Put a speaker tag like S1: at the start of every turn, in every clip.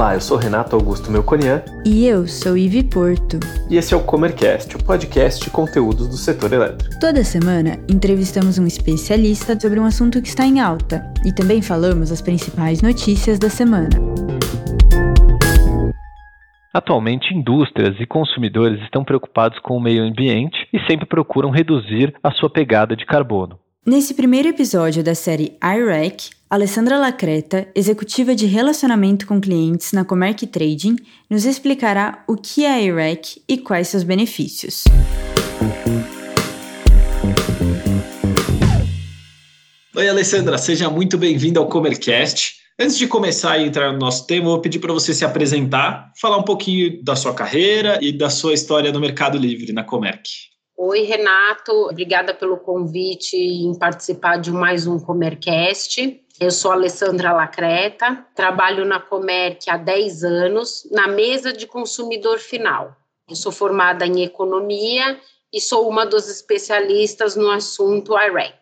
S1: Olá, eu sou Renato Augusto Melconian.
S2: E eu sou Ivi Porto.
S1: E esse é o Comercast, o podcast de conteúdos do setor elétrico.
S2: Toda semana entrevistamos um especialista sobre um assunto que está em alta e também falamos as principais notícias da semana.
S1: Atualmente, indústrias e consumidores estão preocupados com o meio ambiente e sempre procuram reduzir a sua pegada de carbono.
S2: Nesse primeiro episódio da série IREC, Alessandra Lacreta, executiva de relacionamento com clientes na Comerc Trading, nos explicará o que é a IREC e quais seus benefícios.
S1: Oi, Alessandra, seja muito bem-vinda ao Comercast. Antes de começar a entrar no nosso tema, eu vou pedir para você se apresentar, falar um pouquinho da sua carreira e da sua história no Mercado Livre, na Comerc.
S3: Oi, Renato. Obrigada pelo convite em participar de mais um Comercast. Eu sou Alessandra Lacreta, trabalho na Comerc há 10 anos, na mesa de consumidor final. Eu sou formada em economia e sou uma dos especialistas no assunto IREC.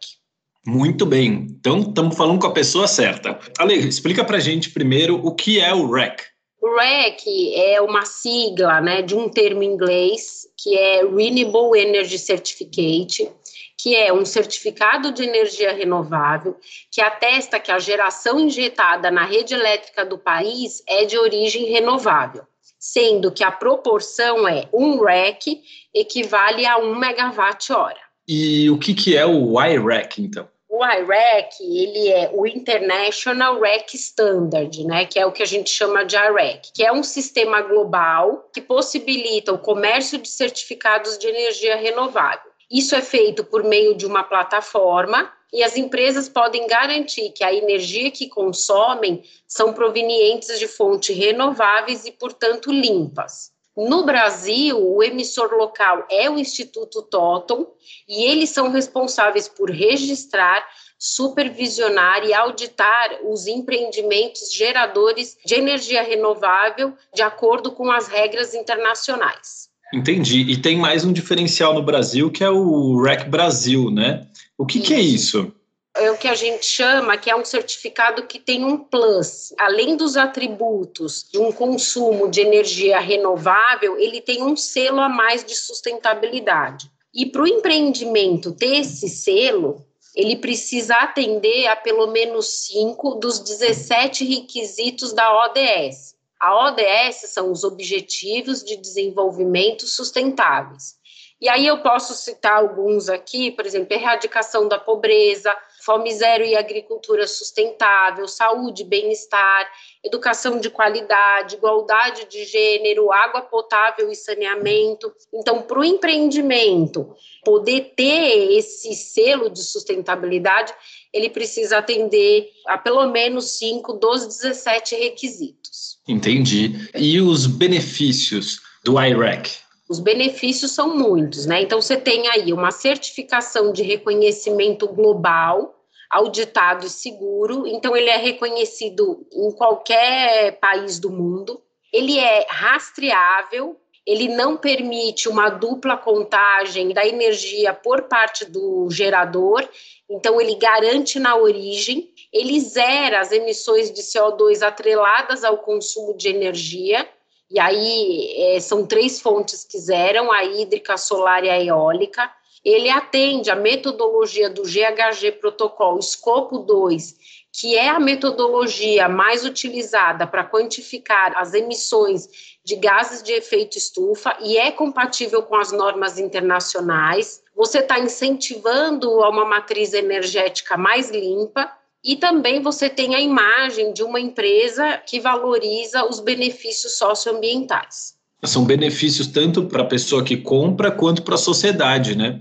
S1: Muito bem, então estamos falando com a pessoa certa. Ale, explica para gente primeiro o que é o REC.
S3: O REC é uma sigla né, de um termo inglês que é Renewable Energy Certificate, que é um certificado de energia renovável que atesta que a geração injetada na rede elétrica do país é de origem renovável, sendo que a proporção é um REC equivale a 1 megawatt-hora.
S1: E o que, que é o IREC, então?
S3: O IREC, ele é o International REC Standard, né, que é o que a gente chama de IREC, que é um sistema global que possibilita o comércio de certificados de energia renovável. Isso é feito por meio de uma plataforma e as empresas podem garantir que a energia que consomem são provenientes de fontes renováveis e, portanto, limpas. No Brasil, o emissor local é o Instituto Totem e eles são responsáveis por registrar, supervisionar e auditar os empreendimentos geradores de energia renovável de acordo com as regras internacionais.
S1: Entendi. E tem mais um diferencial no Brasil que é o REC Brasil, né? O que, que é isso?
S3: É o que a gente chama que é um certificado que tem um plus. Além dos atributos de um consumo de energia renovável, ele tem um selo a mais de sustentabilidade. E para o empreendimento ter esse selo, ele precisa atender a pelo menos cinco dos 17 requisitos da ODS. A ODS são os Objetivos de Desenvolvimento Sustentáveis. E aí eu posso citar alguns aqui, por exemplo, erradicação da pobreza, fome zero e agricultura sustentável, saúde, bem-estar, educação de qualidade, igualdade de gênero, água potável e saneamento. Então, para o empreendimento poder ter esse selo de sustentabilidade, ele precisa atender a pelo menos 5 dos 17 requisitos.
S1: Entendi. E os benefícios do IREC?
S3: Os benefícios são muitos, né? Então, você tem aí uma certificação de reconhecimento global auditado e seguro, então ele é reconhecido em qualquer país do mundo. Ele é rastreável, ele não permite uma dupla contagem da energia por parte do gerador, então ele garante na origem, ele zera as emissões de CO2 atreladas ao consumo de energia, e aí é, são três fontes que zeram, a hídrica, a solar e a eólica ele atende a metodologia do GHG Protocolo Escopo 2, que é a metodologia mais utilizada para quantificar as emissões de gases de efeito estufa e é compatível com as normas internacionais. Você está incentivando a uma matriz energética mais limpa e também você tem a imagem de uma empresa que valoriza os benefícios socioambientais
S1: são benefícios tanto para a pessoa que compra quanto para a sociedade, né?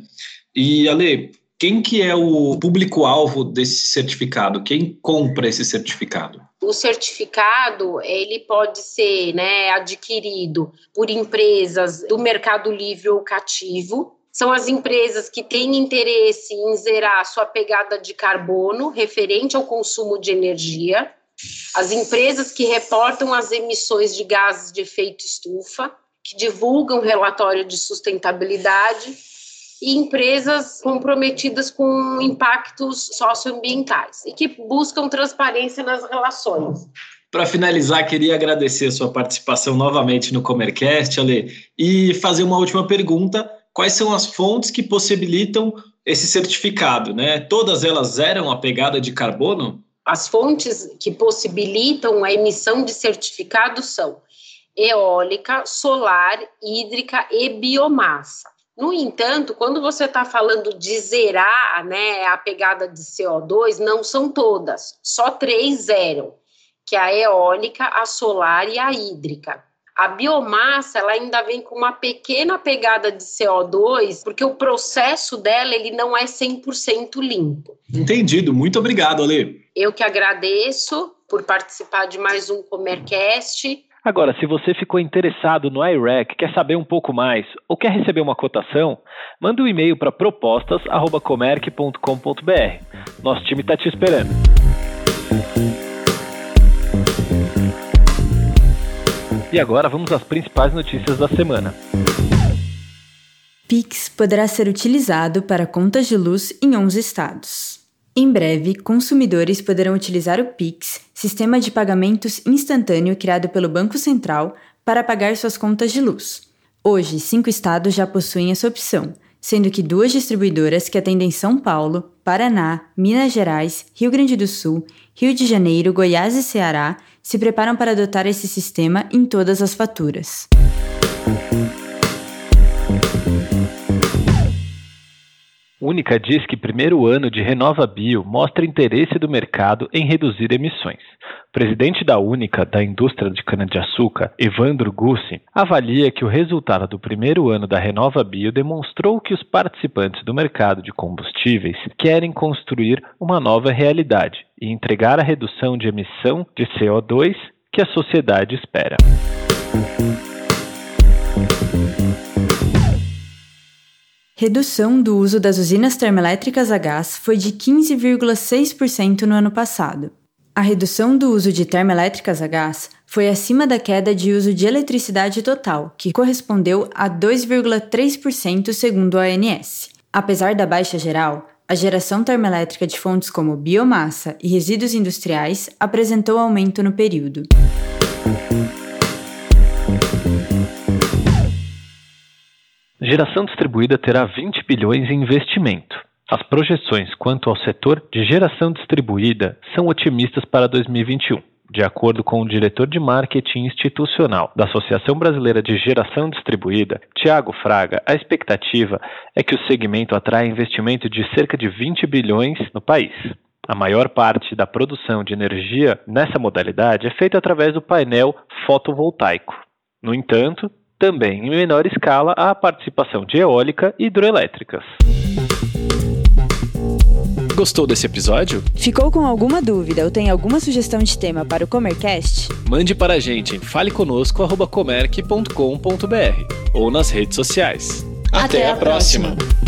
S1: E Ale, quem que é o público-alvo desse certificado? Quem compra esse certificado?
S3: O certificado ele pode ser né, adquirido por empresas do mercado livre ou cativo. São as empresas que têm interesse em zerar sua pegada de carbono referente ao consumo de energia as empresas que reportam as emissões de gases de efeito estufa, que divulgam relatório de sustentabilidade, e empresas comprometidas com impactos socioambientais e que buscam transparência nas relações.
S1: Para finalizar, queria agradecer a sua participação novamente no Comercast, Ale, e fazer uma última pergunta. Quais são as fontes que possibilitam esse certificado? Né? Todas elas zeram a pegada de carbono?
S3: As fontes que possibilitam a emissão de certificados são eólica, solar, hídrica e biomassa. No entanto, quando você está falando de zerar né, a pegada de CO2, não são todas, só três zeram, que é a eólica, a solar e a hídrica. A biomassa ela ainda vem com uma pequena pegada de CO2, porque o processo dela ele não é 100% limpo.
S1: Entendido. Muito obrigado, Ale.
S3: Eu que agradeço por participar de mais um Comercast.
S4: Agora, se você ficou interessado no IREC, quer saber um pouco mais ou quer receber uma cotação, manda um e-mail para propostas@comerc.com.br. Nosso time está te esperando. E agora vamos às principais notícias da semana.
S2: Pix poderá ser utilizado para contas de luz em 11 estados. Em breve, consumidores poderão utilizar o Pix, sistema de pagamentos instantâneo criado pelo Banco Central, para pagar suas contas de luz. Hoje, cinco estados já possuem essa opção, sendo que duas distribuidoras que atendem São Paulo, Paraná, Minas Gerais, Rio Grande do Sul, Rio de Janeiro, Goiás e Ceará se preparam para adotar esse sistema em todas as faturas.
S4: Única diz que primeiro ano de Renova Bio mostra interesse do mercado em reduzir emissões. O presidente da Única da indústria de cana-de-açúcar, Evandro Gussi, avalia que o resultado do primeiro ano da Renova Bio demonstrou que os participantes do mercado de combustíveis querem construir uma nova realidade e entregar a redução de emissão de CO2 que a sociedade espera.
S2: Redução do uso das usinas termoelétricas a gás foi de 15,6% no ano passado. A redução do uso de termoelétricas a gás foi acima da queda de uso de eletricidade total, que correspondeu a 2,3% segundo a ANS. Apesar da baixa geral, a geração termoelétrica de fontes como biomassa e resíduos industriais apresentou aumento no período.
S4: Geração distribuída terá 20 bilhões em investimento. As projeções quanto ao setor de geração distribuída são otimistas para 2021. De acordo com o diretor de marketing institucional da Associação Brasileira de Geração Distribuída, Tiago Fraga, a expectativa é que o segmento atraia investimento de cerca de 20 bilhões no país. A maior parte da produção de energia nessa modalidade é feita através do painel fotovoltaico. No entanto, também em menor escala há a participação de eólica e hidroelétricas.
S1: Gostou desse episódio?
S2: Ficou com alguma dúvida ou tem alguma sugestão de tema para o Comercast?
S1: Mande para a gente em faleconosco.comerc.com.br ou nas redes sociais. Até, Até a, próxima. próxima.